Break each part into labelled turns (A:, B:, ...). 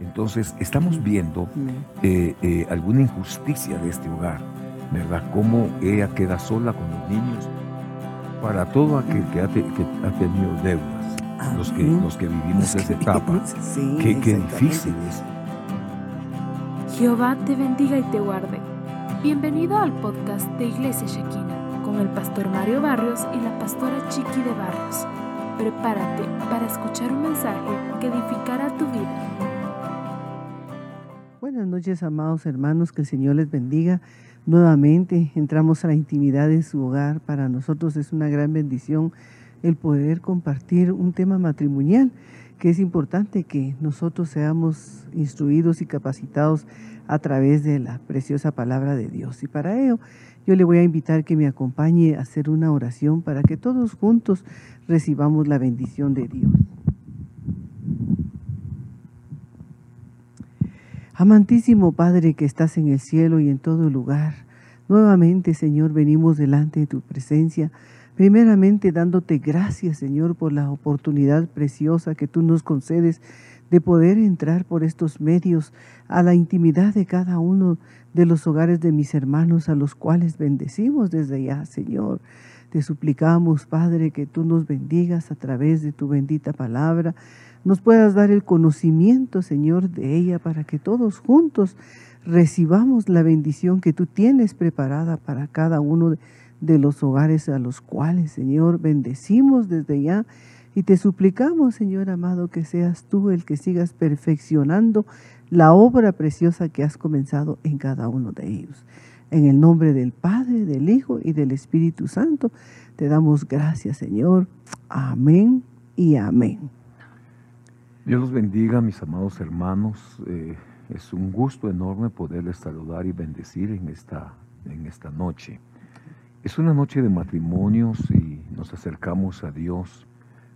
A: Entonces, estamos viendo eh, eh, alguna injusticia de este hogar, ¿verdad? Cómo ella queda sola con los niños para todo aquel que ha, tenido deudas, los que, los que vivimos esa etapa. qué, qué difícil es.
B: Jehová te bendiga y te guarde. Bienvenido al podcast de Iglesia Shekina con el pastor Mario Barrios y la pastora Chiqui de Barrios. Prepárate para escuchar un mensaje que edificará tu vida.
C: Noches, amados hermanos, que el Señor les bendiga. Nuevamente entramos a la intimidad de su hogar. Para nosotros es una gran bendición el poder compartir un tema matrimonial, que es importante que nosotros seamos instruidos y capacitados a través de la preciosa palabra de Dios. Y para ello yo le voy a invitar que me acompañe a hacer una oración para que todos juntos recibamos la bendición de Dios. Amantísimo Padre que estás en el cielo y en todo lugar, nuevamente Señor venimos delante de tu presencia, primeramente dándote gracias Señor por la oportunidad preciosa que tú nos concedes de poder entrar por estos medios a la intimidad de cada uno de los hogares de mis hermanos a los cuales bendecimos desde ya Señor. Te suplicamos, Padre, que tú nos bendigas a través de tu bendita palabra, nos puedas dar el conocimiento, Señor, de ella para que todos juntos recibamos la bendición que tú tienes preparada para cada uno de los hogares a los cuales, Señor, bendecimos desde ya y te suplicamos, Señor amado, que seas tú el que sigas perfeccionando la obra preciosa que has comenzado en cada uno de ellos. En el nombre del Padre, del Hijo y del Espíritu Santo, te damos gracias, Señor. Amén y amén.
A: Dios los bendiga, mis amados hermanos. Eh, es un gusto enorme poderles saludar y bendecir en esta, en esta noche. Es una noche de matrimonios y nos acercamos a Dios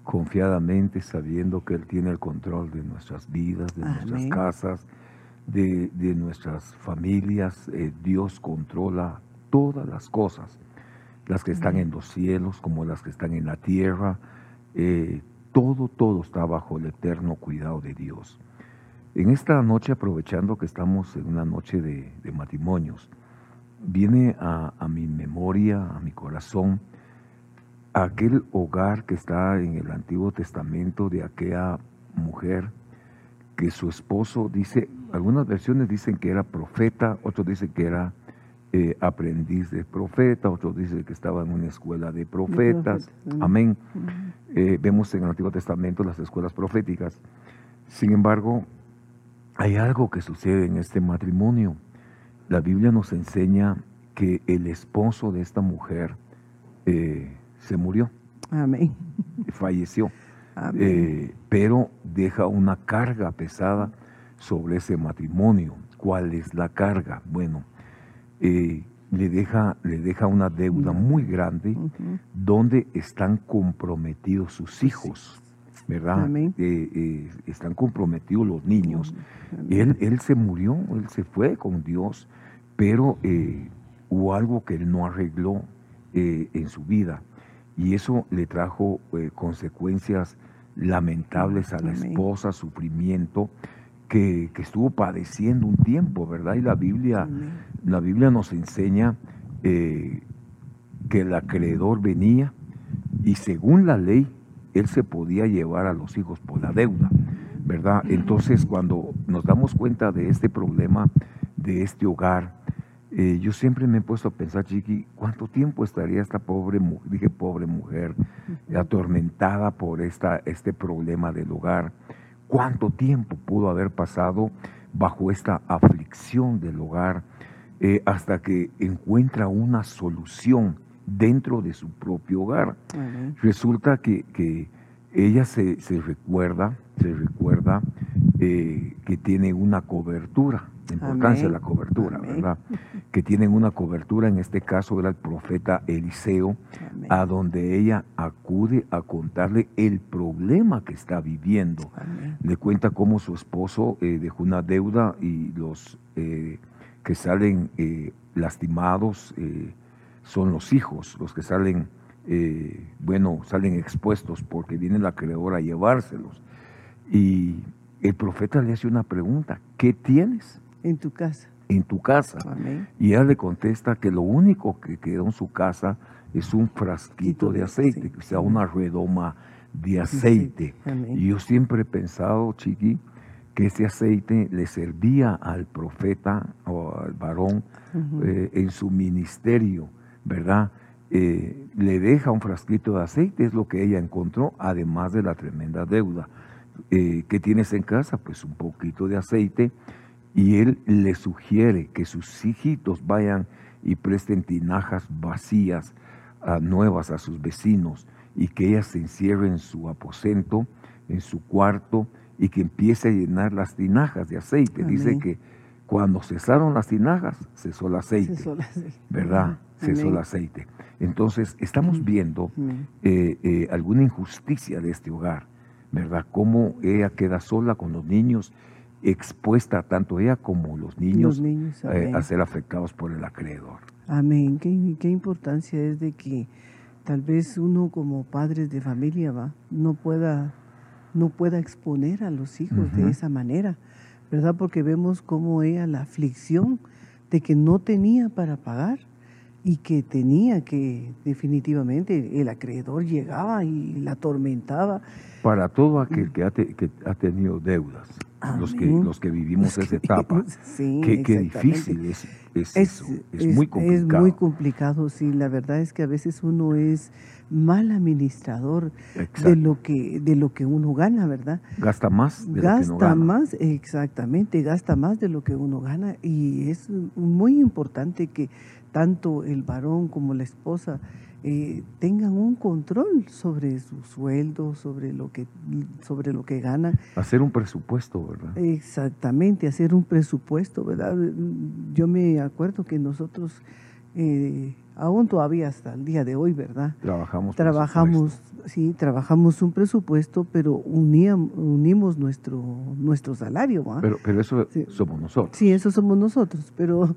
A: confiadamente sabiendo que Él tiene el control de nuestras vidas, de nuestras casas, de, nuestras familias. Eh, Dios controla todas las cosas, las que están en los cielos como las que están en la tierra. Eh, todo, todo está bajo el eterno cuidado de Dios. En esta noche, aprovechando que estamos en una noche de, matrimonios, viene a, mi memoria, a mi corazón, aquel hogar que está en el Antiguo Testamento de aquella mujer que su esposo dice, algunas versiones dicen que era profeta, otros dicen que era eh, aprendiz de profeta, otros dicen que estaba en una escuela de profetas. Amén. Eh, vemos en el Antiguo Testamento las escuelas proféticas. Sin embargo, hay algo que sucede en este matrimonio. La Biblia nos enseña que el esposo de esta mujer eh, se murió.
C: Amén.
A: Falleció. pero deja una carga pesada sobre ese matrimonio. ¿Cuál es la carga? Bueno, eh, le, deja, le deja una deuda muy grande donde están comprometidos sus hijos, ¿verdad? Eh, eh, están comprometidos los niños. Él, él se murió, él se fue con Dios, pero hubo algo que él no arregló en su vida y eso le trajo consecuencias lamentables a la esposa, sufrimiento que, estuvo padeciendo un tiempo, ¿verdad? Y la Biblia, la Biblia nos enseña eh, que el acreedor venía y según la ley, él se podía llevar a los hijos por la deuda, ¿verdad? Entonces, cuando nos damos cuenta de este problema, de este hogar, eh, yo siempre me he puesto a pensar, Chiqui, ¿cuánto tiempo estaría esta pobre mujer, dije pobre mujer, atormentada por esta, este problema del hogar? cuánto tiempo pudo haber pasado bajo esta aflicción del hogar eh, hasta que encuentra una solución dentro de su propio hogar. Resulta que, ella se, recuerda, se recuerda eh, que tiene una cobertura la importancia de la cobertura, ¿verdad? Que tienen una cobertura, en este caso era el profeta Eliseo, a donde ella acude a contarle el problema que está viviendo. Le cuenta cómo su esposo eh, dejó una deuda y los eh, que salen eh, lastimados son los hijos, los que salen, bueno, salen expuestos porque viene la acreedora a llevárselos. Y el profeta le hace una pregunta, ¿qué tienes
C: En tu casa.
A: en tu casa?
C: Amén.
A: Y ella le contesta que lo único que quedó en su casa es un frasquito de aceite, o sea, una redoma de aceite. Y yo siempre he pensado, Chiqui, que ese aceite le servía al profeta o al varón eh, en su ministerio, ¿verdad? Eh, le deja un frasquito de aceite, es lo que ella encontró, además de la tremenda deuda. Eh, ¿Qué tienes en casa? Pues un poquito de aceite. Y él le sugiere que sus hijitos vayan y presten tinajas vacías, nuevas a sus vecinos, y que ella se encierre en su aposento, en su cuarto, y que empiece a llenar las tinajas de aceite. Dice que cuando cesaron las tinajas, cesó el aceite.
C: Cesó el aceite.
A: ¿verdad? Cesó el aceite. Entonces, estamos viendo eh, eh, alguna injusticia de este hogar, ¿verdad? Cómo ella queda sola con los niños, expuesta tanto ella como los niños,
C: Los niños,
A: eh, a ser afectados por el acreedor.
C: Amén. ¿Qué, qué importancia es de que tal vez uno como padres de familia va no pueda no pueda exponer a los hijos de esa manera, ¿verdad? Porque vemos cómo ella la aflicción de que no tenía para pagar y que tenía que definitivamente el acreedor llegaba y la atormentaba.
A: Para todo aquel que ha, te- que ha tenido deudas, los que, los que vivimos
C: Los
A: esa
C: que
A: etapa,
C: vivimos- sí,
A: qué, qué difícil es, es,
C: Es,
A: eso, es muy complicado.
C: es muy complicado, sí. La verdad es que a veces uno es mal administrador de lo que de lo que uno gana, ¿verdad?
A: Gasta más de lo que
C: Gasta
A: no gana.
C: más, exactamente, gasta más de lo que uno gana y es muy importante que tanto el varón como la esposa eh, tengan un control sobre su sueldo, sobre lo que sobre lo que ganan
A: Hacer un presupuesto, ¿verdad?
C: Exactamente, hacer un presupuesto, ¿verdad? Yo me acuerdo que nosotros, eh, aún todavía hasta el día de hoy, ¿verdad?
A: Trabajamos.
C: Trabajamos, sí, trabajamos un presupuesto, pero uníam- unimos nuestro, nuestro salario.
A: Pero, pero eso
C: Sí.
A: somos nosotros.
C: sí, eso somos nosotros, pero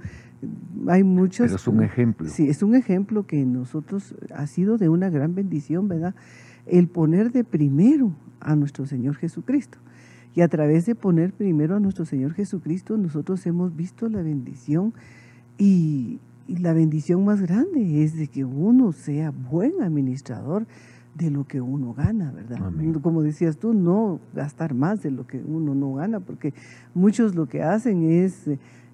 C: hay muchos...
A: Pero es un ejemplo.
C: Sí, es un ejemplo que nosotros ha sido de una gran bendición, ¿verdad? El poner de primero a nuestro Señor Jesucristo. Y a través de poner primero a nuestro Señor Jesucristo, nosotros hemos visto la bendición y, y la bendición más grande es de que uno sea buen administrador de lo que uno gana, ¿verdad?
A: Amén.
C: Como decías tú, no gastar más de lo que uno no gana, porque muchos lo que hacen es,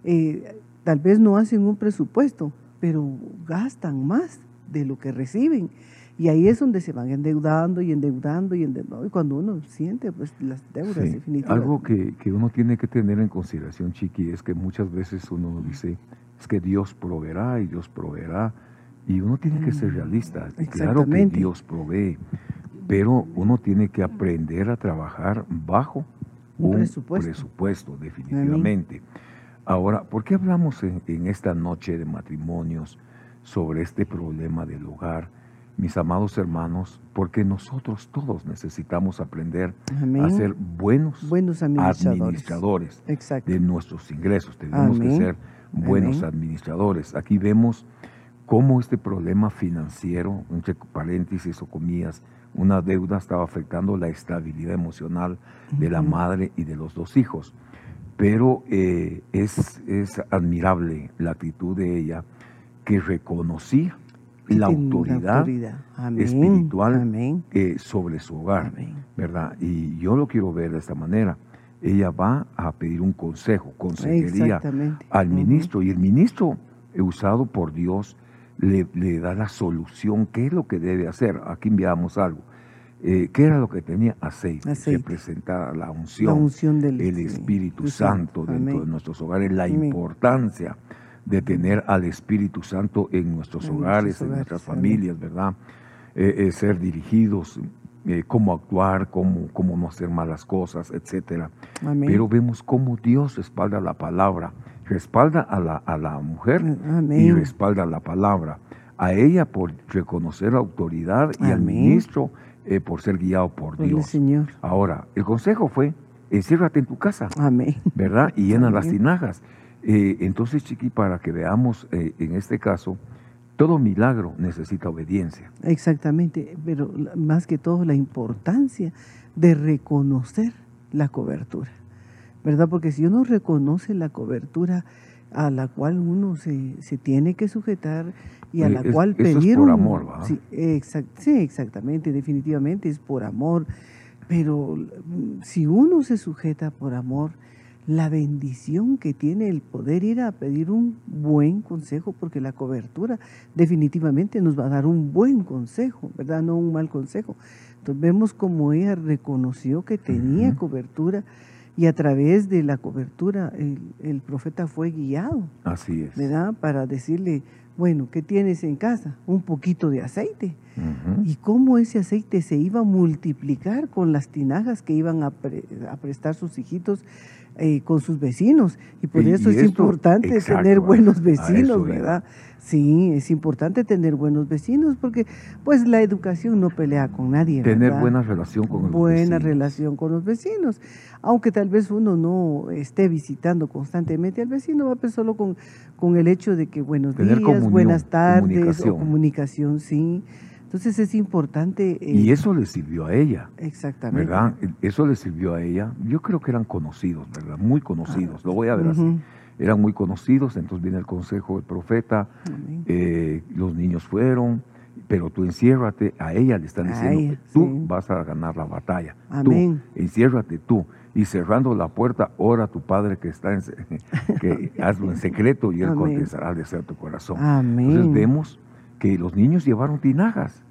C: eh, tal vez no hacen un presupuesto, pero gastan más de lo que reciben. Y ahí es donde se van endeudando y endeudando y endeudando. Y cuando uno siente pues las deudas
A: Sí,
C: definitivamente.
A: Algo que, que uno tiene que tener en consideración, Chiqui, es que muchas veces uno dice, es que Dios proveerá y Dios proveerá, y uno tiene que ser
C: Mm,
A: realista. Claro que. Dios provee, pero uno tiene que aprender a trabajar bajo
C: Un
A: un,
C: presupuesto.
A: presupuesto. definitivamente. Ahora, ¿por qué hablamos en, en esta noche de matrimonios sobre este problema del hogar? Mis amados hermanos, porque nosotros todos necesitamos aprender
C: Amén.
A: a ser buenos
C: Buenos administradores.
A: de nuestros ingresos. Tenemos que ser buenos
C: Amén.
A: administradores. Aquí vemos cómo este problema financiero, entre paréntesis o comillas, una deuda estaba afectando la estabilidad emocional de la madre y de los dos hijos. Pero eh, es, es admirable la actitud de ella que reconocía la autoridad
C: autoridad. Amén.
A: espiritual
C: Amén.
A: eh, sobre su hogar.
C: Amén.
A: ¿verdad? Y yo lo quiero ver de esta manera. Ella va a pedir un consejo, consejería al ministro y el ministro, usado por Dios, le, le da la solución, qué es lo que debe hacer. Aquí enviamos algo. Eh, ¿Qué era lo que tenía? Aceite.
C: Aceite.
A: Representa la
C: La
A: unción,
C: unción del
A: el Espíritu Santo dentro
C: amén.
A: de nuestros hogares, la
C: Amén.
A: importancia de tener al Espíritu Santo en nuestros
C: En
A: hogares,
C: nuestros
A: en
C: hogares,
A: nuestras
C: amén.
A: familias, ¿verdad? Eh, eh, ser dirigidos, cómo actuar, cómo, cómo no hacer malas cosas, etcétera.
C: Amén.
A: Pero vemos cómo Dios respalda la palabra, respalda a la, a la mujer y
C: Amén.
A: respalda la palabra. A ella por reconocer la autoridad y al ministro eh, por ser guiado por
C: el
A: Dios.
C: Señor.
A: Ahora, el consejo fue, enciérrate en tu casa,
C: Amén.
A: ¿verdad? Y llena las tinajas. Eh, entonces, Chiqui, para que veamos eh, en este caso, todo milagro necesita obediencia.
C: Exactamente, pero más que todo la importancia de reconocer la cobertura. ¿verdad? Porque si uno reconoce la cobertura a la cual uno se, se tiene que sujetar y a la
A: es-
C: cual
A: eso es por amor, ¿va?
C: Sí, exact- sí, exactamente, definitivamente es por amor, pero mm, si uno se sujeta por amor, la bendición que tiene el poder ir a pedir un buen consejo, porque la cobertura definitivamente nos va a dar un buen consejo, ¿verdad? No un mal consejo. Entonces vemos como ella reconoció que tenía cobertura y a través de la cobertura el, el profeta fue guiado,
A: Así es.
C: ¿verdad? Para decirle, bueno, ¿qué tienes en casa? Un poquito de aceite. Y cómo ese aceite se iba a multiplicar con las tinajas que iban a, pre- a prestar sus hijitos eh, con sus vecinos. Y por
A: Y-
C: eso
A: y
C: es
A: esto-
C: importante
A: exacto,
C: tener
A: a-
C: buenos
A: a
C: vecinos. ¿verdad? Sí, es importante tener buenos vecinos porque pues la educación no pelea con nadie.
A: Tener
C: ¿verdad?
A: buena relación con los
C: buena
A: vecinos.
C: relación con los vecinos. Aunque tal vez uno no esté visitando constantemente al vecino, va pues solo con, con el hecho de que buenos
A: Tener
C: días,
A: comunión,
C: buenas tardes,
A: comunicación.
C: o comunicación, sí. Entonces es importante. eh,
A: Y eso le sirvió a ella.
C: Exactamente.
A: ¿verdad? Eso le sirvió a ella. Yo creo que eran conocidos, ¿verdad? Muy conocidos. Lo voy a ver así. Eran muy conocidos, entonces viene el consejo del profeta. Eh, los niños fueron, pero tú enciérrate. A ella le están diciendo,
C: ella,
A: tú
C: sí.
A: vas a ganar la batalla.
C: Amén.
A: Tú, enciérrate tú. Y cerrando la puerta, ora a tu padre que está en, que hazlo en secreto y él
C: Amén.
A: contestará al deseo de tu corazón.
C: Amén.
A: Entonces vemos que los niños llevaron tinajas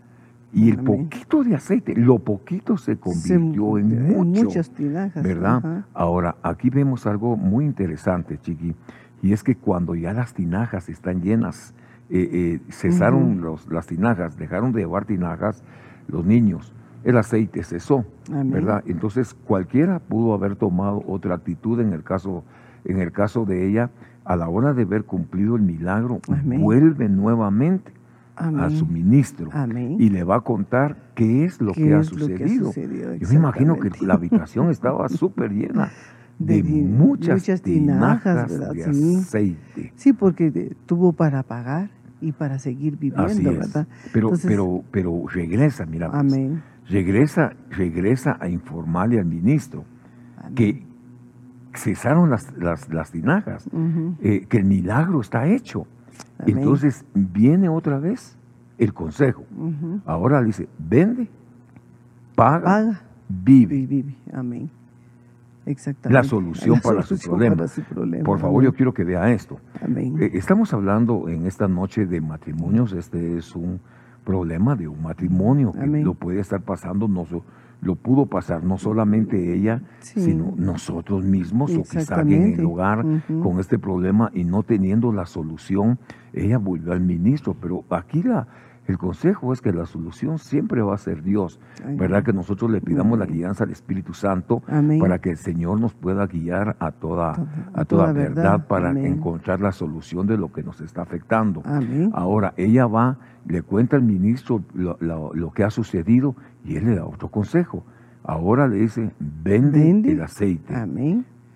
A: y el
C: Amén.
A: poquito de aceite, lo poquito se convirtió
C: Se-
A: en mucho,
C: muchas tinajas.
A: ¿verdad?
C: ajá.
A: Ahora, aquí vemos algo muy interesante, Chiqui, y es que cuando ya las tinajas están llenas, eh, eh, cesaron los, las tinajas, dejaron de llevar tinajas los niños, el aceite cesó,
C: Amén.
A: ¿verdad? Entonces cualquiera pudo haber tomado otra actitud en el caso, en el caso de ella, a la hora de ver cumplido el milagro,
C: Amén.
A: vuelve nuevamente a
C: Amén.
A: su ministro
C: Amén.
A: y le va a contar qué es lo
C: ¿Qué
A: que ha
C: es lo que ha
A: sucedido. Yo me imagino que la habitación estaba súper llena de, muchas,
C: muchas tinajas,
A: de
C: Sí.
A: aceite.
C: Sí, porque tuvo para pagar y para seguir viviendo,
A: Así es.
C: ¿verdad?
A: Pero,
C: Entonces-
A: pero, pero regresa, mira, pues,
C: Amén.
A: Regresa, regresa a informarle al ministro
C: Amén.
A: que cesaron las, las, las tinajas, eh, que el milagro está hecho.
C: Amén.
A: Entonces viene otra vez el consejo. Ahora le dice, vende, paga,
C: Paga
A: vive.
C: y vive. Amén. Exactamente.
A: La solución para su problema.
C: para su problema.
A: Por favor, yo quiero que vea esto.
C: Amén.
A: Eh, Estamos hablando en esta noche de matrimonios. Este es un problema de un matrimonio que lo puede estar pasando, no so- lo pudo pasar no solamente ella,
C: Sí.
A: sino nosotros mismos o quizá alguien en el hogar con este problema y no teniendo la solución. Ella volvió al ministro, pero aquí la, el consejo es que la solución siempre va a ser Dios, ¿verdad? Que nosotros le pidamos la guianza al Espíritu Santo
C: Amén.
A: para que el Señor nos pueda guiar a toda,
C: Toda-
A: a toda,
C: toda
A: verdad,
C: verdad.
A: para encontrar la solución de lo que nos está afectando. Ahora, ella va, le cuenta al ministro lo, lo- lo que ha sucedido y él le da otro consejo. Ahora le dice, vende,
C: Vende.
A: el aceite,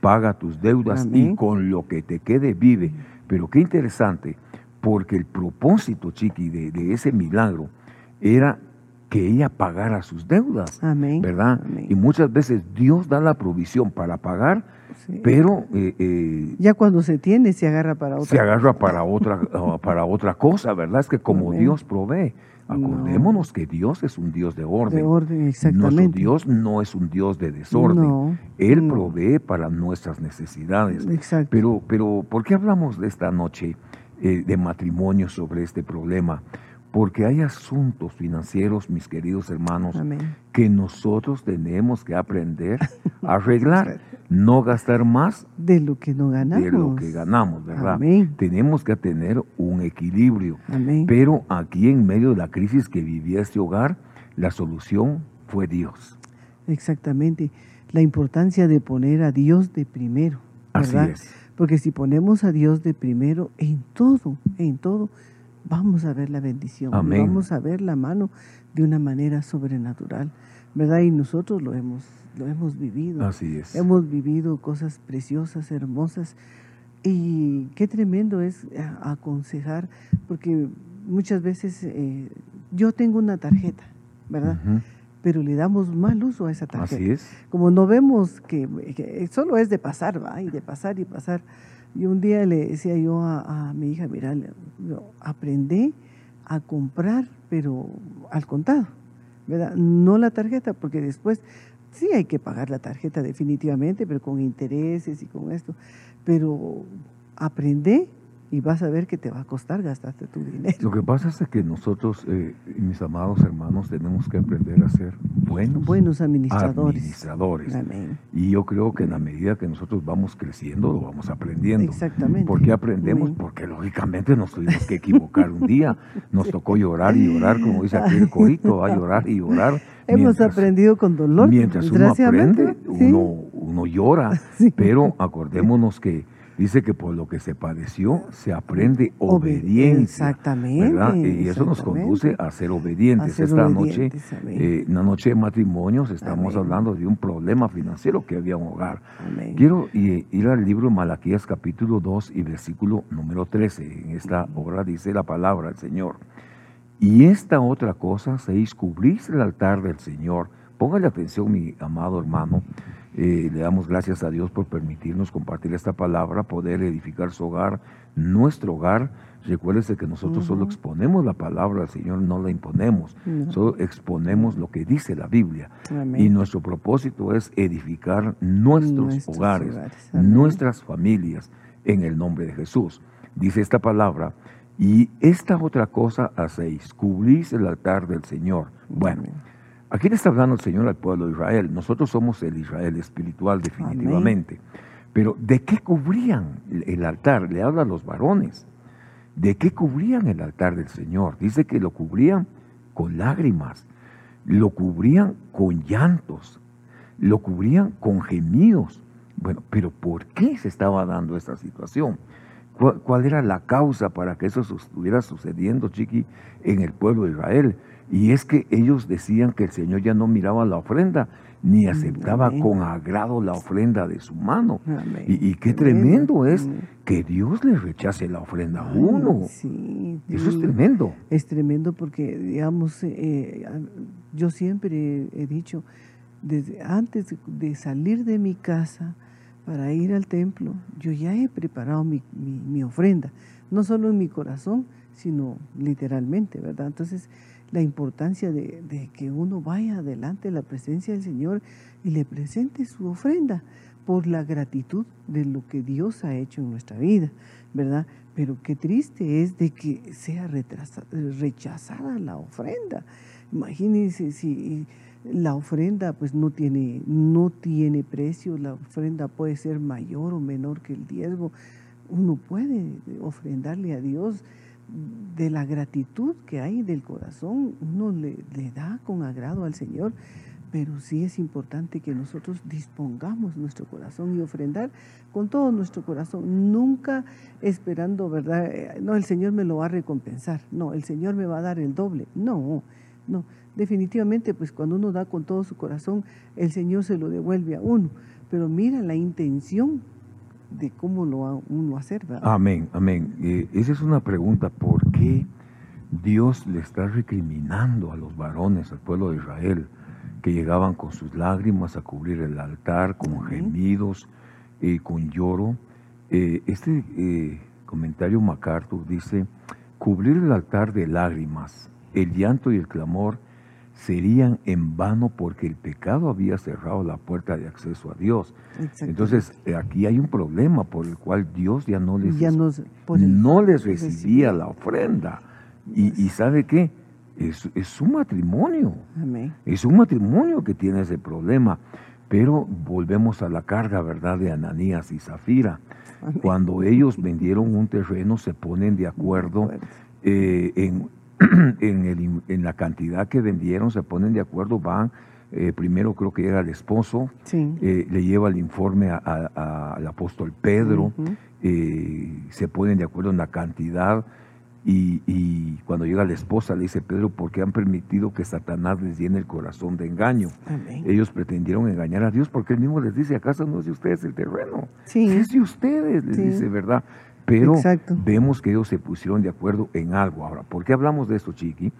A: paga tus deudas y con lo que te quede vive. Pero qué interesante, porque el propósito, Chiqui, de, de ese milagro era que ella pagara sus deudas,
C: Amén.
A: ¿verdad?
C: Amén.
A: Y muchas veces Dios da la provisión para pagar,
C: Sí.
A: pero eh, eh,
C: Ya cuando se tiene, se agarra para otra.
A: se agarra para otra, para otra cosa, ¿verdad? Es que como
C: Amén.
A: Dios provee, acordémonos que Dios es un Dios de orden.
C: De orden,
A: Nuestro
C: exactamente.
A: Dios no es un Dios de desorden.
C: No,
A: Él
C: no.
A: provee para nuestras necesidades.
C: Exacto.
A: Pero, pero, ¿por qué hablamos de esta noche eh, de matrimonio sobre este problema? Porque hay asuntos financieros, mis queridos hermanos,
C: Amén.
A: que nosotros tenemos que aprender a arreglar, no gastar más
C: De lo que no ganamos.
A: de lo que ganamos, ¿verdad?
C: Amén.
A: Tenemos que tener un equilibrio.
C: Amén.
A: Pero aquí en medio de la crisis que vivía este hogar, la solución fue Dios.
C: Exactamente. La importancia de poner a Dios de primero.
A: Así
C: ¿verdad?
A: es.
C: Porque si ponemos a Dios de primero en todo, en todo, vamos a ver la bendición.
A: Amén.
C: Vamos a ver la mano de una manera sobrenatural. ¿Verdad? Y nosotros lo hemos, lo hemos vivido.
A: Así es.
C: Hemos vivido cosas preciosas, hermosas. Y qué tremendo es eh, aconsejar, porque muchas veces eh, yo tengo una tarjeta, ¿verdad?
A: Ujú.
C: Pero le damos mal uso a esa tarjeta.
A: Así es.
C: Como no vemos que, que solo es de pasar, va, y de pasar y pasar. Y un día le decía yo a, a mi hija, mira, yo aprendí a comprar, pero al contado, ¿verdad? No la tarjeta, porque después sí hay que pagar la tarjeta definitivamente, pero con intereses y con esto. Pero aprendí y vas a ver que te va a costar gastarte tu dinero.
A: Lo que pasa es que nosotros, eh, mis amados hermanos, tenemos que aprender a ser buenos,
C: Buenos administradores.
A: administradores.
C: Amén.
A: Y yo creo que en la medida que nosotros vamos creciendo, lo vamos aprendiendo.
C: Exactamente.
A: ¿Por qué aprendemos?
C: Amén.
A: Porque lógicamente nos tuvimos que equivocar un día. Nos tocó llorar y llorar, como dice aquí el corito, a llorar y llorar.
C: Hemos
A: mientras-
C: aprendido con dolor.
A: Mientras uno aprende,
C: ¿sí?
A: uno, uno llora.
C: Sí.
A: Pero acordémonos que dice que por lo que se padeció, se aprende
C: Obedi-
A: obediencia.
C: Exactamente.
A: ¿verdad? Y eso nos conduce a ser obedientes.
C: A ser
A: Esta
C: obedientes,
A: noche, eh, una noche de matrimonios, estamos
C: Amén.
A: hablando de un problema financiero que había un hogar.
C: Amén.
A: Quiero eh, ir al libro de Malaquías capítulo 2 y versículo número 13. En esta obra dice la palabra del Señor. Y esta otra cosa, seis, cubrís el altar del Señor. Póngale atención, mi amado hermano. Eh, le damos gracias a Dios por permitirnos compartir esta palabra, poder edificar su hogar, nuestro hogar. Recuérdese que nosotros solo exponemos la palabra del Señor, no la imponemos. Solo exponemos lo que dice la Biblia.
C: Amén.
A: Y nuestro propósito es edificar nuestros,
C: Nuestros
A: hogares, nuestras familias, en el nombre de Jesús. Dice esta palabra, y esta otra cosa hacéis, cubrís el altar del Señor. Bueno,
C: Amén.
A: Aquí le está hablando el Señor al pueblo de Israel. Nosotros somos el Israel espiritual definitivamente. Pero ¿de qué cubrían el altar? Le habla a los varones. ¿De qué cubrían el altar del Señor? Dice que lo cubrían con lágrimas, lo cubrían con llantos, lo cubrían con gemidos. Bueno, pero ¿por qué se estaba dando esta situación? ¿Cuál, cuál era la causa para que eso estuviera sucediendo, Chiqui, en el pueblo de Israel? Y es que ellos decían que el Señor ya no miraba la ofrenda, ni aceptaba
C: amén.
A: con agrado la ofrenda de su mano. Y, y qué
C: Tremendo.
A: tremendo es que Dios le rechace la ofrenda a uno.
C: Sí,
A: Eso es tremendo.
C: Es tremendo porque, digamos, eh, yo siempre he dicho, desde antes de salir de mi casa para ir al templo, yo ya he preparado mi, mi- mi ofrenda, no solo en mi corazón, sino literalmente, ¿verdad? Entonces, la importancia de, de que uno vaya adelante de la presencia del Señor y le presente su ofrenda por la gratitud de lo que Dios ha hecho en nuestra vida, ¿verdad? Pero qué triste es de que sea rechazada la ofrenda. Imagínense si la ofrenda pues no tiene, no tiene precio, la ofrenda puede ser mayor o menor que el diezmo. Uno puede ofrendarle a Dios de la gratitud que hay del corazón, uno le, le da con agrado al Señor, pero sí es importante que nosotros dispongamos nuestro corazón y ofrendar con todo nuestro corazón, nunca esperando, ¿verdad? Eh, No, el Señor me lo va a recompensar, no, el Señor me va a dar el doble, no, no, definitivamente pues cuando uno da con todo su corazón, el Señor se lo devuelve a uno, pero mira la intención de cómo lo va uno a hacer, ¿verdad?
A: Amén, amén. Eh, esa es una pregunta. ¿Por qué Dios le está recriminando a los varones, al pueblo de Israel, que llegaban con sus lágrimas a cubrir el altar, con
C: Amén.
A: gemidos, eh, con lloro? Eh, este eh, comentario MacArthur dice, cubrir el altar de lágrimas, el llanto y el clamor serían en vano porque el pecado había cerrado la puerta de acceso a Dios. Entonces, eh, aquí hay un problema por el cual Dios ya no les,
C: ya nos,
A: no les recibía
C: recibía.
A: la ofrenda. Y, y ¿sabe qué? Es, es su matrimonio.
C: Amén.
A: Es un matrimonio que tiene ese problema. Pero volvemos a la carga, ¿verdad?, de Ananías y Zafira.
C: Amén.
A: Cuando ellos vendieron un terreno, se ponen de acuerdo
C: acuerdo.
A: eh, en, en, el in- en la cantidad que vendieron, se ponen de acuerdo, van, eh, primero creo que llega el esposo,
C: Sí.
A: eh, le lleva el informe a- a- a- al apóstol Pedro, eh, se ponen de acuerdo en la cantidad y, y cuando llega la esposa le dice Pedro, ¿por qué han permitido que Satanás les llene el corazón de engaño?
C: Amén.
A: Ellos pretendieron engañar a Dios porque él mismo les dice, ¿acaso no es de ustedes el terreno?
C: Sí.
A: Es de ustedes, les
C: Sí.
A: dice, ¿verdad? Pero
C: Exacto.
A: vemos que ellos se pusieron de acuerdo en algo. Ahora, ¿por qué hablamos de esto, Chiqui?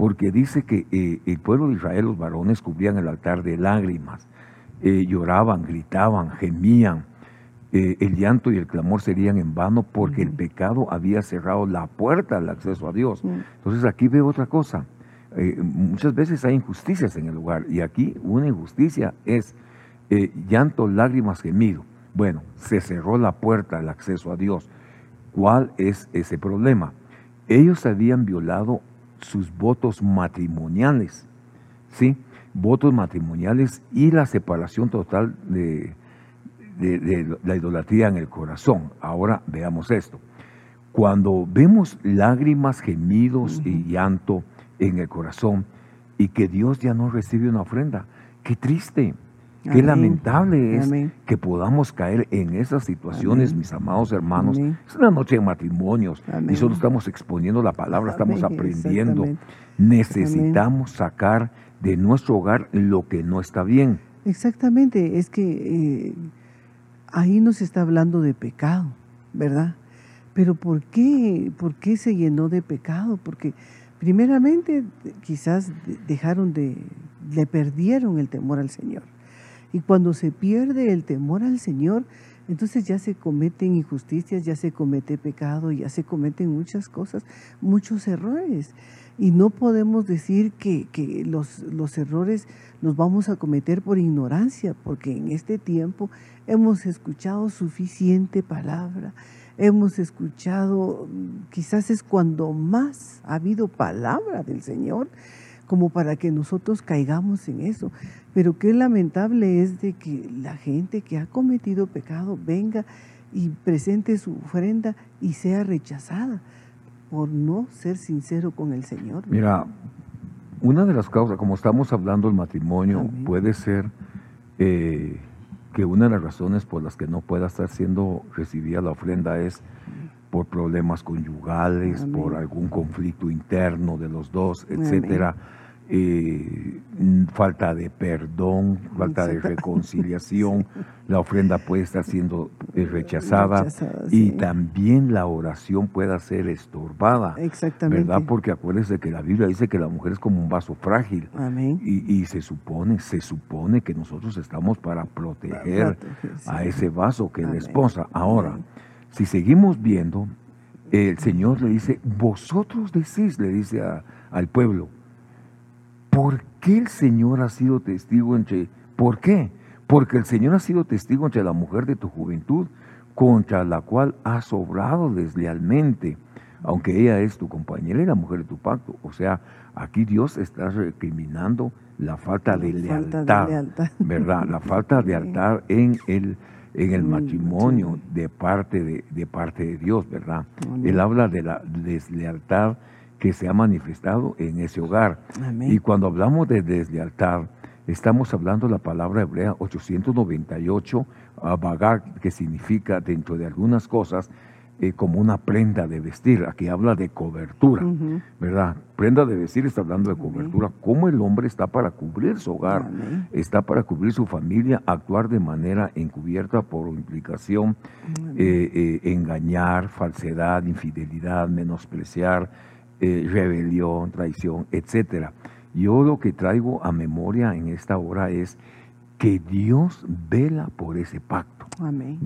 A: porque dice que eh, el pueblo de Israel, los varones, cubrían el altar de lágrimas, eh, lloraban, gritaban, gemían. Eh, el llanto y el clamor serían en vano porque el pecado había cerrado la puerta al acceso a Dios. Entonces aquí veo otra cosa. muchas veces hay injusticias en el lugar y aquí una injusticia es llanto, lágrimas, gemido. Bueno, se cerró la puerta al acceso a Dios. ¿Cuál es ese problema? Ellos habían violado sus votos matrimoniales, ¿sí? Votos matrimoniales y la separación total de, de, la idolatría en el corazón. Ahora veamos esto. Cuando vemos lágrimas, gemidos y llanto en el corazón y que Dios ya no recibe una ofrenda, qué triste. Qué lamentable es que podamos caer en esas situaciones, mis amados hermanos. Es una noche de matrimonios y solo estamos exponiendo la palabra, estamos aprendiendo. Necesitamos sacar de nuestro hogar lo que no está bien.
C: Exactamente, es que eh, ahí nos está hablando de pecado, ¿verdad? Pero ¿por qué, ¿por qué se llenó de pecado? Porque primeramente quizás dejaron de, le perdieron el temor al Señor. Y cuando se pierde el temor al Señor, entonces ya se cometen injusticias, ya se comete pecado, ya se cometen muchas cosas, muchos errores. Y no podemos decir que, los, los, errores los vamos a cometer por ignorancia, porque en este tiempo hemos escuchado suficiente palabra, hemos escuchado, quizás es cuando más ha habido palabra del Señor, como para que nosotros caigamos en eso. Pero qué lamentable es de que la gente que ha cometido pecado venga y presente su ofrenda y sea rechazada por no ser sincero con el Señor.
A: Mira, una de las causas, como estamos hablando del matrimonio, puede ser eh, que una de las razones por las que no pueda estar siendo recibida la ofrenda es por problemas conyugales, por algún conflicto interno de los dos, etcétera eh, falta de perdón, falta de reconciliación, la ofrenda puede estar siendo eh, rechazada, y también la oración pueda ser estorbada.
C: Exactamente.
A: ¿Verdad? Porque acuérdense que la Biblia dice que la mujer es como un vaso frágil.
C: Amén.
A: Y, se supone, se supone que nosotros estamos para proteger a ese vaso que es la esposa. Ahora, si seguimos viendo, el Señor le dice, vosotros decís, le dice al pueblo, ¿Por qué el Señor ha sido testigo entre... ¿Por qué? Porque el Señor ha sido testigo entre la mujer de tu juventud, contra la cual has obrado deslealmente, aunque ella es tu compañera y la mujer de tu pacto. O sea, aquí Dios está recriminando la falta de, lealtad, ¿verdad? La falta de lealtad en el, en el matrimonio de parte de, de, parte de Dios, ¿verdad? Él habla de la deslealtad que se ha manifestado en ese hogar. Y cuando hablamos de deslealtad, estamos hablando de la palabra hebrea 898, bagar, que significa dentro de algunas cosas eh, como una prenda de vestir. Aquí habla de cobertura, ¿verdad? Prenda de vestir está hablando de cobertura. Cómo el hombre está para cubrir su hogar, está para cubrir su familia, actuar de manera encubierta por implicación, eh, eh, engañar, falsedad, infidelidad, menospreciar eh, rebelión, traición, etcétera. Yo lo que traigo a memoria en esta hora es que Dios vela por ese pacto.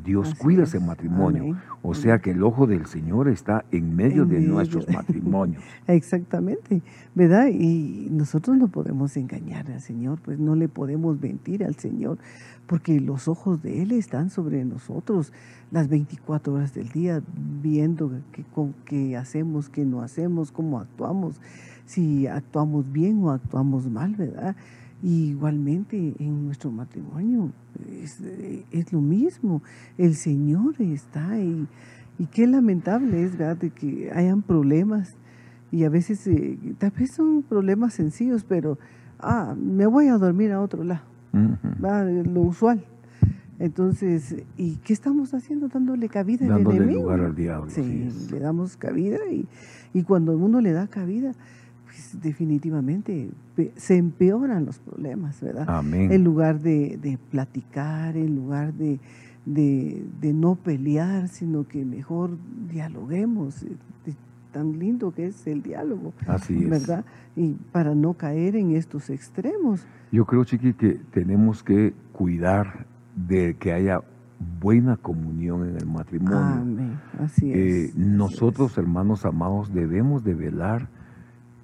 A: Dios cuida ese matrimonio. O sea que el ojo del Señor está en medio de nuestros matrimonios.
C: Exactamente, ¿verdad? Y nosotros no podemos engañar al Señor, pues no le podemos mentir al Señor, porque los ojos de Él están sobre nosotros las 24 horas del día, viendo qué, qué hacemos, qué no hacemos, cómo actuamos, si actuamos bien o actuamos mal, ¿verdad? Igualmente en nuestro matrimonio es, lo mismo. El Señor está ahí. Y qué lamentable es, ¿verdad?, de que hayan problemas. Y a veces, eh, tal vez son problemas sencillos, pero, ah, me voy a dormir a otro lado. Lo usual. Entonces, ¿y qué estamos haciendo? Dándole cabida
A: al
C: enemigo.
A: lugar al diablo.
C: Sí, le damos cabida y, y cuando uno le da cabida, definitivamente se empeoran los problemas, ¿verdad?
A: Amén.
C: En lugar de, platicar, en lugar de, de, no pelear, sino que mejor dialoguemos, tan lindo que es el diálogo.
A: Así es.
C: ¿Verdad? Y para no caer en estos extremos.
A: Yo creo, Chiqui, que tenemos que cuidar de que haya buena comunión en el matrimonio.
C: Amén. Así
A: Eh,
C: es.
A: nosotros, hermanos amados, debemos de velar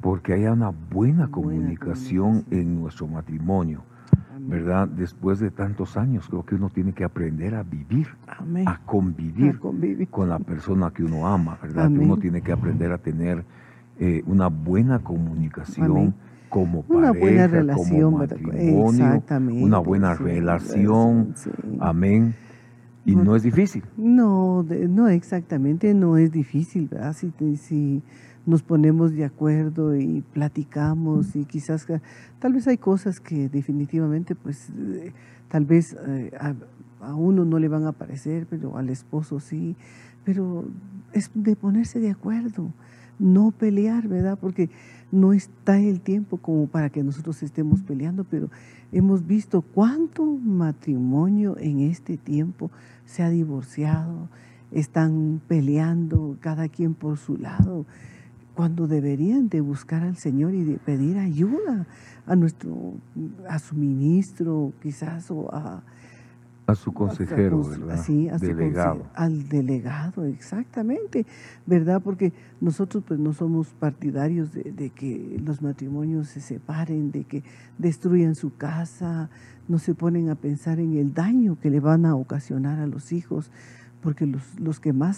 A: porque haya una buena comunicación en nuestro matrimonio. ¿verdad? Después de tantos años, creo que uno tiene que aprender a vivir,
C: Amén.
A: a convivir
C: A convivir.
A: con la persona que uno ama, ¿verdad?
C: Amén.
A: uno tiene que aprender a tener eh, una buena comunicación
C: Amén.
A: como
C: Una
A: pareja,
C: buena relación,
A: como matrimonio, una buena
C: sí,
A: relación.
C: sí.
A: Amén. Y
C: No-
A: no es difícil.
C: No, no exactamente, no es difícil, ¿verdad? Si, si nos ponemos de acuerdo y platicamos y quizás tal vez hay cosas que definitivamente pues eh, tal vez eh, a, a uno no le van a parecer, pero al esposo sí, pero es de ponerse de acuerdo, no pelear, ¿verdad? Porque no está el tiempo como para que nosotros estemos peleando, pero hemos visto cuánto matrimonio en este tiempo se ha divorciado, están peleando cada quien por su lado, cuando deberían de buscar al Señor y de pedir ayuda a nuestro, a su ministro, quizás, o a,
A: A su consejero, ¿verdad?
C: sí, a su
A: Delegado.
C: conse- al delegado, exactamente, ¿verdad? Porque nosotros pues no somos partidarios de, de que los matrimonios se separen, de que destruyan su casa, no se ponen a pensar en el daño que le van a ocasionar a los hijos, porque los, los que más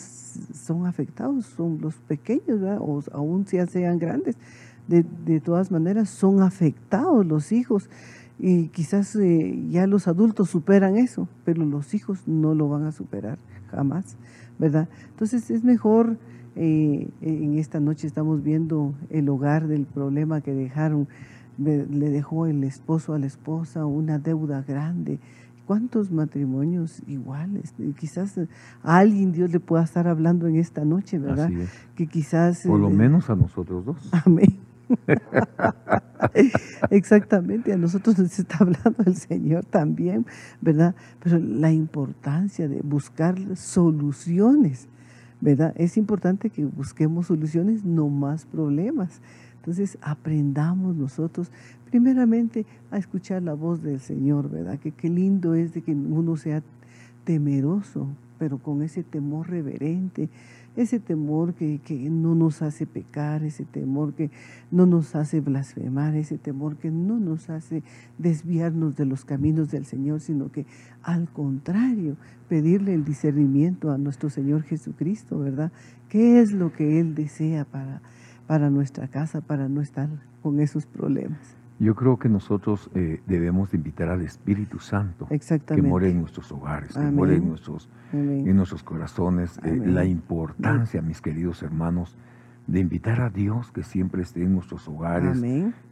C: son afectados son los pequeños, ¿verdad? o aún ya sean grandes. De, de todas maneras, son afectados los hijos y quizás eh, ya los adultos superan eso, pero los hijos no lo van a superar jamás, ¿verdad? Entonces es mejor, eh, en esta noche estamos viendo el hogar del problema que dejaron, le dejó el esposo a la esposa una deuda grande. ¿Cuántos matrimonios iguales? Quizás a alguien Dios le pueda estar hablando en esta noche, ¿verdad?
A: Es.
C: Que quizás...
A: Por lo
C: eh,
A: menos a nosotros dos.
C: Amén. Exactamente, a nosotros nos está hablando el Señor también, ¿verdad? Pero la importancia de buscar soluciones, ¿verdad? Es importante que busquemos soluciones, no más problemas. Entonces, aprendamos nosotros, primeramente, a escuchar la voz del Señor, ¿verdad? Que qué lindo es de que uno sea temeroso, pero con ese temor reverente, ese temor que, que no nos hace pecar, ese temor que no nos hace blasfemar, ese temor que no nos hace desviarnos de los caminos del Señor, sino que al contrario, pedirle el discernimiento a nuestro Señor Jesucristo, ¿verdad? ¿Qué es lo que Él desea para, para nuestra casa, para no estar con esos problemas?
A: Yo creo que nosotros eh, debemos de invitar al Espíritu Santo que more en nuestros hogares, que more en nuestros,
C: Amén.
A: en nuestros corazones. Eh, la importancia, mis queridos hermanos, de invitar a Dios que siempre esté en nuestros hogares,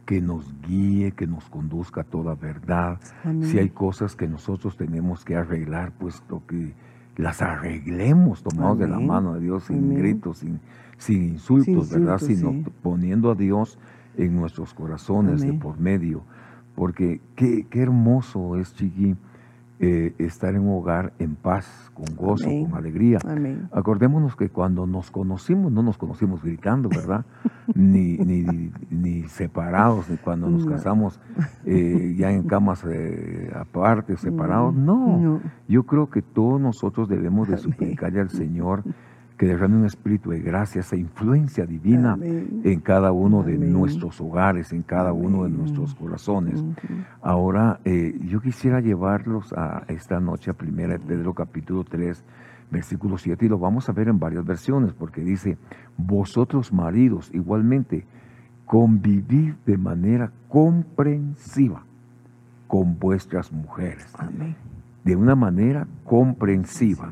A: que nos guíe, que nos conduzca a toda verdad. Si hay cosas que nosotros tenemos que arreglar, pues lo que las arreglemos tomados de la mano de Dios, sin gritos, sin, sin insultos,
C: Sin
A: ¿verdad? Sino poniendo a Dios en nuestros corazones de por medio. Porque qué, qué hermoso es, Chiqui, eh, estar en un hogar en paz, con gozo,
C: Amén.
A: con alegría.
C: Amén.
A: Acordémonos que cuando nos conocimos, no nos conocimos gritando, ¿verdad? ni, ni, ni separados, ni cuando nos
C: No.
A: casamos eh, ya en camas eh, aparte, separados. No.
C: No.
A: yo creo que todos nosotros debemos de suplicarle al Señor que derrame un espíritu de gracia, esa influencia divina
C: Amén.
A: en cada uno de
C: Amén.
A: nuestros hogares, en cada uno de nuestros corazones. Ahora, eh, yo quisiera llevarlos a esta noche a Primera de Pedro capítulo 3, versículo 7, y lo vamos a ver en varias versiones, porque dice, vosotros maridos igualmente, convivid de manera comprensiva con vuestras mujeres,
C: Amén.
A: de una manera comprensiva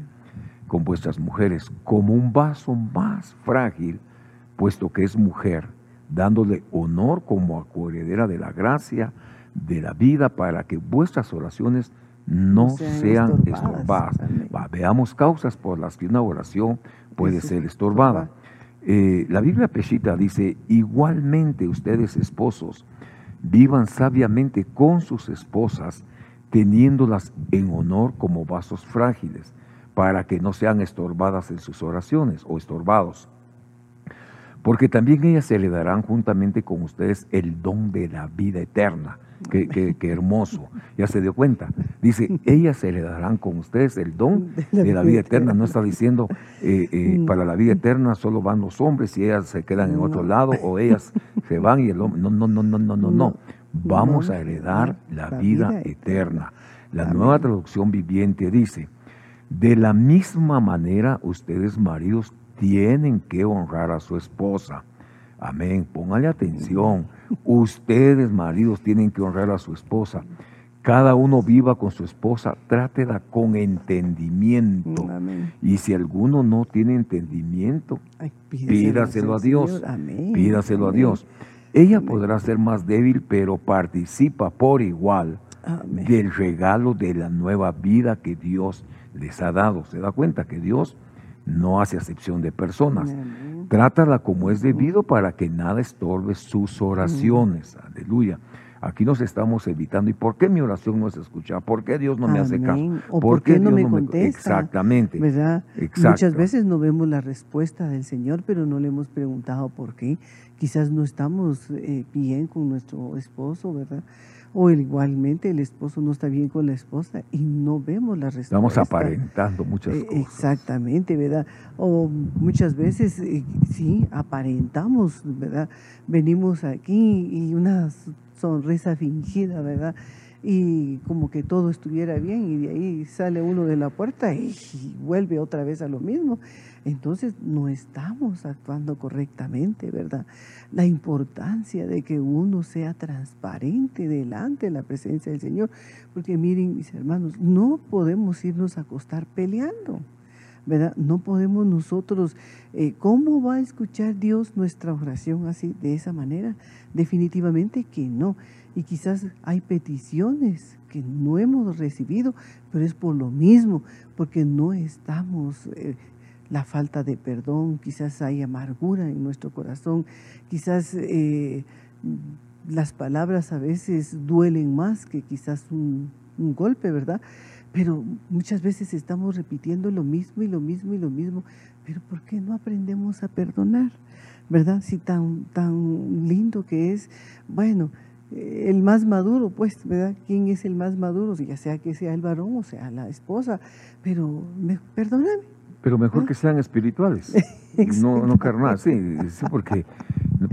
A: con vuestras mujeres, como un vaso más frágil, puesto que es mujer, dándole honor como a coheredera de la gracia, de la vida, para que vuestras oraciones no,
C: No sean
A: sean
C: estorbadas.
A: estorbadas.
C: Amén.
A: Va, veamos causas por las que una oración puede ser estorbada. Eh, la Biblia Peshita dice, igualmente ustedes esposos, vivan sabiamente con sus esposas, teniéndolas en honor como vasos frágiles, para que no sean estorbadas en sus oraciones o estorbados. porque también ellas heredarán juntamente con ustedes el don de la vida eterna. Qué, hermoso, ya se dio cuenta. Dice, ellas heredarán con ustedes el don de la vida eterna. No está diciendo, eh, eh, para la vida eterna solo van los hombres y ellas se quedan en otro lado o ellas se van y el hombre... No, no, no, no, no, no, no. Vamos a heredar la vida eterna. La nueva traducción viviente dice, de la misma manera ustedes maridos tienen que honrar a su esposa. Amén. Póngale atención. Ustedes, maridos, tienen que honrar a su esposa. Cada uno viva con su esposa, trátela con entendimiento. Y si alguno no tiene entendimiento, pídaselo a Dios. Pídaselo a Dios. Ella podrá ser más débil, pero participa por igual del regalo de la nueva vida que Dios les ha dado. ¿Se da cuenta que Dios no hace acepción de personas. Trátala como es debido para que nada estorbe sus oraciones. Aleluya. Aquí nos estamos evitando. ¿Y por qué mi oración no es escuchada? ¿Por qué Dios no me hace caso?
C: ¿O por, qué, no me contesta?
A: Exactamente.
C: ¿Verdad? Muchas veces no vemos la respuesta del Señor, pero no le hemos preguntado por qué. Quizás no estamos eh, bien con nuestro esposo, ¿verdad? O igualmente el esposo no está bien con la esposa y no vemos la respuesta.
A: Estamos aparentando muchas eh, cosas.
C: Exactamente, ¿verdad? O muchas veces eh, sí, aparentamos, ¿verdad? Venimos aquí y una sonrisa fingida, ¿verdad? Y como que todo estuviera bien y de ahí sale uno de la puerta y, vuelve otra vez a lo mismo. Entonces no estamos actuando correctamente, ¿verdad? La importancia de que uno sea transparente delante de la presencia del Señor, porque miren mis hermanos, no podemos irnos a acostar peleando. ¿verdad? No podemos nosotros, eh, ¿cómo va a escuchar Dios nuestra oración así, de esa manera? Definitivamente que no. Y quizás hay peticiones que no hemos recibido, pero es por lo mismo, porque no estamos, eh, la falta de perdón, quizás hay amargura en nuestro corazón, quizás eh, las palabras a veces duelen más que quizás un golpe, ¿verdad? Pero muchas veces estamos repitiendo lo mismo y lo mismo y lo mismo. Pero ¿por qué no aprendemos a perdonar? ¿Verdad? Si tan, tan lindo que es, bueno, el más maduro, pues, ¿verdad? ¿Quién es el más maduro? Ya sea que sea el varón o sea la esposa, pero perdóname.
A: Pero mejor que sean espirituales, no, no carnal, sí, sí, porque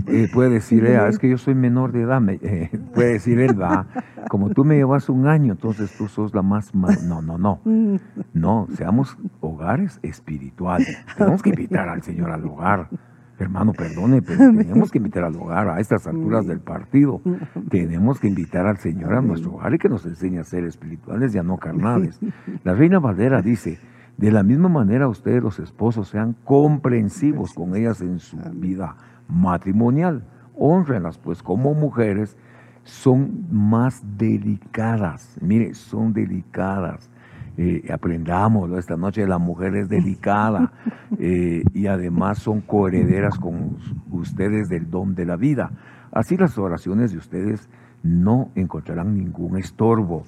A: eh, puede decir, es que yo soy menor de edad, eh, puede decir él, va, como tú me llevas un año, entonces tú sos la más, no, no, no, no, seamos hogares espirituales, tenemos que invitar al Señor al hogar, hermano, perdone, pero tenemos que invitar al hogar a estas alturas del partido, tenemos que invitar al Señor a nuestro hogar y que nos enseñe a ser espirituales y a no carnales. La Reina Valera dice, de la misma manera ustedes los esposos sean comprensivos con ellas en su vida matrimonial. Honrenlas, pues como mujeres son más delicadas. Mire, son delicadas. Eh, aprendamos esta noche, la mujer es delicada eh, y además son coherederas con ustedes del don de la vida. Así las oraciones de ustedes no encontrarán ningún estorbo.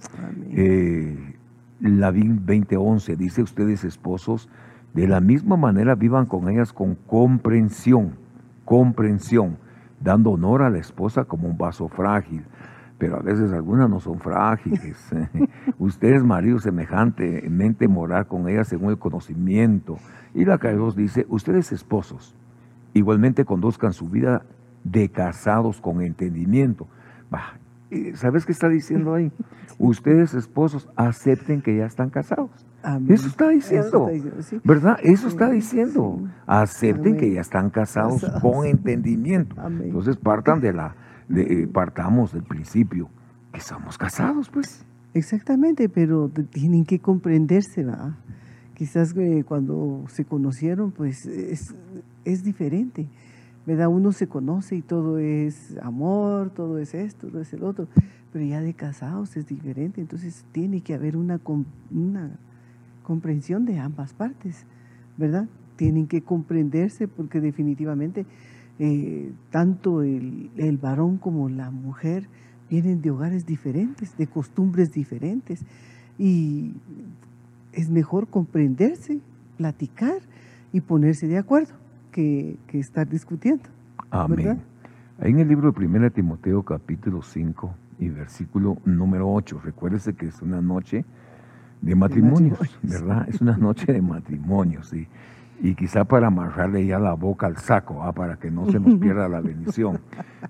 A: Eh, la 2011 dice ustedes esposos, de la misma manera vivan con ellas con comprensión comprensión, dando honor a la esposa como un vaso frágil. Pero a veces algunas no son frágiles. Ustedes, maridos, semejantemente morar con ellas según el conocimiento. Y la que Dios dice, ustedes esposos, igualmente conduzcan su vida de casados con entendimiento. ¿Sabes qué está diciendo ahí? Ustedes, esposos, acepten que ya están casados. Eso está diciendo, ¿verdad? Eso está diciendo. Acepten que ya están casados con entendimiento. Entonces partan de la, de, eh, partamos del principio que somos casados, pues.
C: Exactamente, pero tienen que comprenderse, ¿verdad? Quizás eh, cuando se conocieron, pues es, es diferente. ¿verdad? Uno se conoce y todo es amor, todo es esto, todo es el otro, pero ya de casados es diferente, entonces tiene que haber una, una comprensión de ambas partes, ¿verdad? Tienen que comprenderse porque definitivamente eh, tanto el, el, varón como la mujer vienen de hogares diferentes, de costumbres diferentes y es mejor comprenderse, platicar y ponerse de acuerdo. que, estar discutiendo.
A: Amén. Ahí en el libro de 1 Timoteo capítulo 5 y versículo número 8, recuérdese que es una noche de matrimonios, ¿verdad? Es una noche de matrimonios, sí. Y quizá para amarrarle ya la boca al saco, ¿ah? para que no se nos pierda la bendición.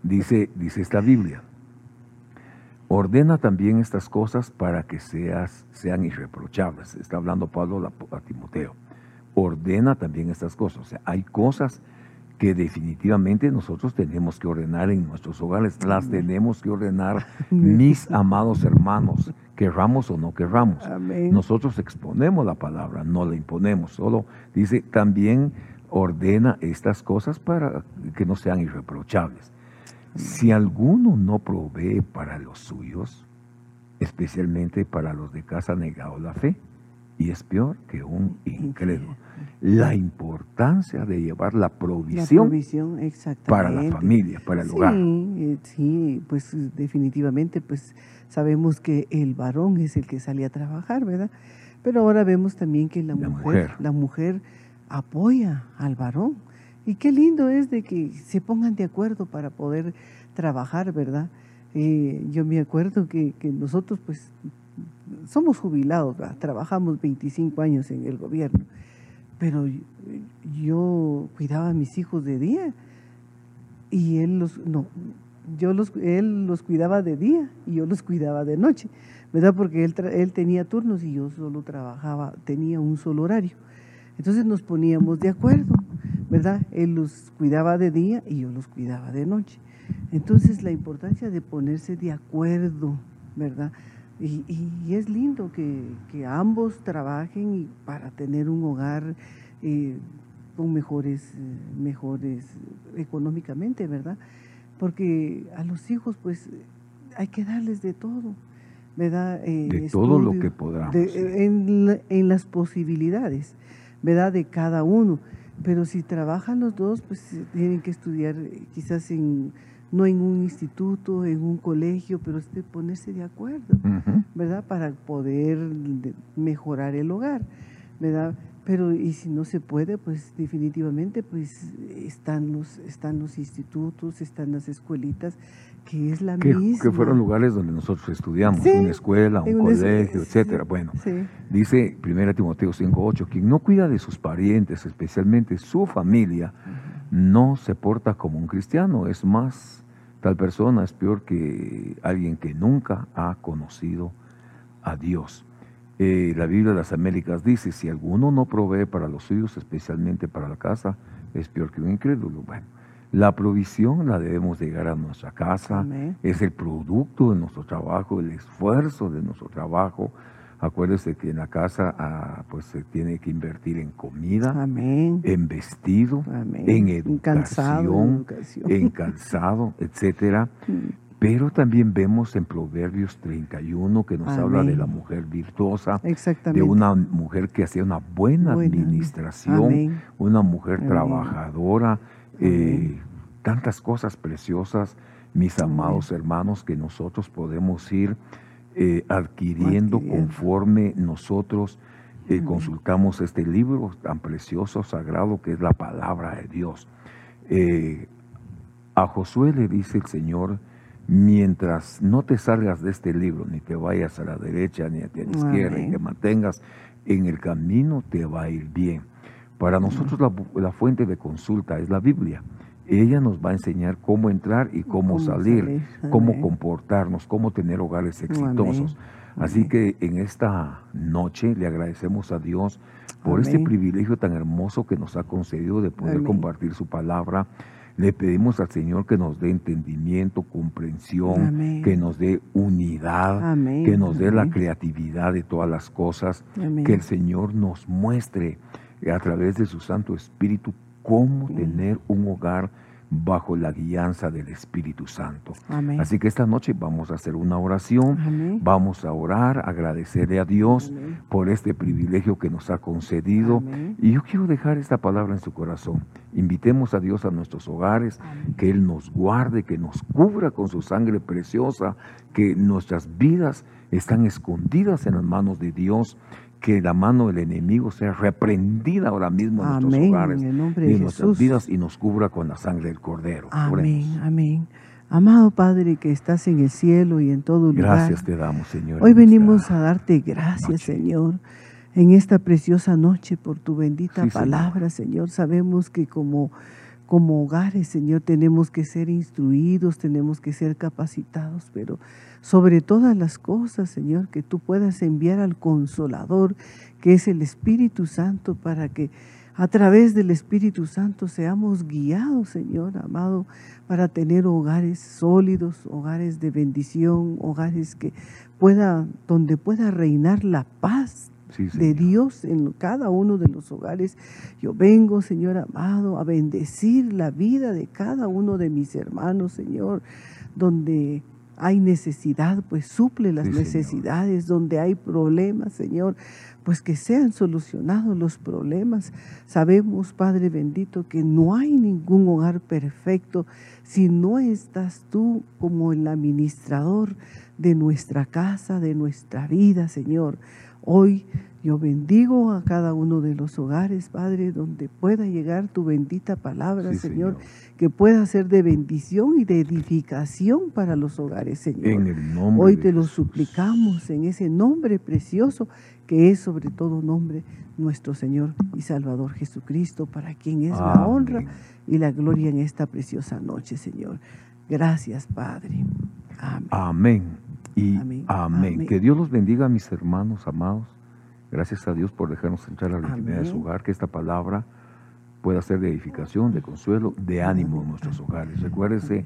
A: Dice, dice esta Biblia, ordena también estas cosas para que seas, sean irreprochables. Está hablando Pablo a Timoteo. Ordena también estas cosas. O sea, hay cosas que definitivamente nosotros tenemos que ordenar en nuestros hogares, las tenemos que ordenar, mis amados hermanos, querramos o no querramos. Nosotros exponemos la palabra, no la imponemos, solo dice, también ordena estas cosas para que no sean irreprochables. Si alguno no provee para los suyos, especialmente para los de casa negado la fe, y es peor que un incrédulo. La importancia de llevar la provisión, para la familia, para el hogar.
C: Eh, sí, pues definitivamente pues sabemos que el varón es el que sale a trabajar, ¿verdad? Pero ahora vemos también que la, mujer, la mujer apoya al varón. Y qué lindo es de que se pongan de acuerdo para poder trabajar, ¿verdad? Eh, yo me acuerdo que, que nosotros pues somos jubilados, trabajamos 25 años en el gobierno, pero yo cuidaba a mis hijos de día y él los, no, yo los, él los cuidaba de día y yo los cuidaba de noche, ¿verdad? Porque él, él tenía turnos y yo solo trabajaba, tenía un solo horario. Entonces nos poníamos de acuerdo, ¿verdad? Él los cuidaba de día y yo los cuidaba de noche. Entonces la importancia de ponerse de acuerdo, ¿verdad? Y, es lindo que, ambos trabajen para tener un hogar eh, con mejores, eh, mejores económicamente, ¿verdad? Porque a los hijos pues hay que darles de todo, ¿verdad?
A: Eh, de todo lo que podamos.
C: en, en, las posibilidades, ¿verdad? De cada uno. Pero si trabajan los dos, pues tienen que estudiar quizás en no en un instituto, en un colegio, pero este, ponerse de acuerdo, ¿verdad? Para poder mejorar el hogar, ¿verdad? Pero y si no se puede, pues definitivamente pues están los están los institutos, están las escuelitas, que es la misma.
A: Que fueron lugares donde nosotros estudiamos, una escuela, un colegio, etcétera. bueno, dice 1 Timoteo 5:8, quien no cuida de sus parientes, especialmente su familia, no se porta como un cristiano, es más, tal persona es peor que alguien que nunca ha conocido a Dios. Eh, la Biblia de las Américas dice, si alguno no provee para los suyos, especialmente para la casa, es peor que un incrédulo. Bueno, la provisión la debemos llegar a nuestra casa, es el producto de nuestro trabajo, el esfuerzo de nuestro trabajo, Acuérdese que en la casa ah, pues se tiene que invertir en comida, en vestido, en educación, en calzado, etcétera. Mm. Pero también vemos en Proverbios 31 que nos habla de la mujer virtuosa, de una mujer que hacía una buena, administración, una mujer trabajadora, eh, tantas cosas preciosas, mis amados hermanos, que nosotros podemos ir eh, adquiriendo conforme nosotros eh, consultamos este libro tan precioso, sagrado, que es la palabra de Dios. Eh, a Josué le dice el Señor, mientras no te salgas de este libro, ni te vayas a la derecha ni a la izquierda, y te mantengas en el camino, te va a ir bien. Para nosotros la fuente de consulta es la Biblia ella nos va a enseñar cómo entrar y cómo, salir, cómo comportarnos, cómo tener hogares exitosos. Así que en esta noche le agradecemos a Dios por este privilegio tan hermoso que nos ha concedido de poder compartir su palabra. Le pedimos al Señor que nos dé entendimiento, comprensión, que nos dé unidad, que nos dé la creatividad de todas las cosas, que el Señor nos muestre a través de su Santo Espíritu cómo tener un hogar bajo la guianza del Espíritu Santo. Así que esta noche vamos a hacer una oración, vamos a orar, agradecerle a Dios por este privilegio que nos ha concedido. Y yo quiero dejar esta palabra en su corazón. Invitemos a Dios a nuestros hogares, que Él nos guarde, que nos cubra con su sangre preciosa, que nuestras vidas están escondidas en las manos de Dios que la mano del enemigo sea reprendida ahora mismo en nuestros
C: Amén,
A: hogares
C: en el nombre
A: y
C: de
A: en nuestras
C: Jesús.
A: vidas y nos cubra con la sangre del Cordero.
C: Amén,
A: Oremos.
C: amén. Amado Padre que estás en el cielo y en todo lugar.
A: Gracias te damos, Señor.
C: Hoy
A: en
C: venimos a darte gracias,
A: noche.
C: Señor, en esta preciosa noche por tu bendita
A: Sí, Señor.
C: palabra, Señor. Sabemos que como, como hogares, Señor, tenemos que ser instruidos, tenemos que ser capacitados, pero sobre todas las cosas, Señor, que tú puedas enviar al consolador, que es el Espíritu Santo, para que a través del Espíritu Santo seamos guiados, Señor, amado, para tener hogares sólidos, hogares de bendición, hogares que pueda, donde pueda reinar la paz
A: Sí,
C: de. Dios en cada uno de los hogares. Yo vengo, Señor amado, a bendecir la vida de cada uno de mis hermanos, Señor, donde hay necesidad, pues suple las
A: Sí, Señor.
C: necesidades, donde hay problemas, Señor, pues que sean solucionados los problemas. Sabemos, Padre bendito, que no hay ningún hogar perfecto si no estás tú como el administrador de nuestra casa, de nuestra vida, Señor. Hoy yo bendigo a cada uno de los hogares, Padre, donde pueda llegar tu bendita palabra,
A: Sí,
C: Señor,
A: Señor.
C: que pueda ser de bendición y de edificación para los hogares, Señor.
A: En el nombre
C: Hoy te lo suplicamos en ese nombre precioso que es sobre todo nombre nuestro Señor y Salvador Jesucristo, para quien es la honra y la gloria en esta preciosa noche, Señor. Gracias, Padre. Amén.
A: Amén. Y
C: Amén.
A: amén.
C: Amén.
A: Que Dios los bendiga, mis hermanos amados. Gracias a Dios por dejarnos entrar a la intimidad de su hogar. Que esta palabra pueda ser de edificación, de consuelo, de ánimo en nuestros hogares. Recuérdese,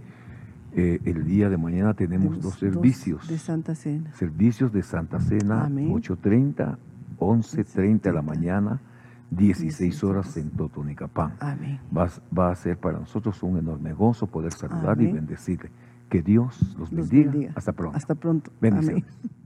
A: eh, el día de mañana tenemos dos servicios.
C: de Santa Cena.
A: Servicios de Santa Cena,
C: Amén.
A: 8.30, 11.30 de la mañana, 16
C: 16
A: horas en Totonicapán.
C: Amén.
A: Va, va a ser para nosotros un enorme gozo poder saludar y bendecirle. Que Dios los
C: Los
A: bendiga.
C: bendiga.
A: Hasta pronto.
C: Hasta pronto.
A: Bendiciones.
C: Amén.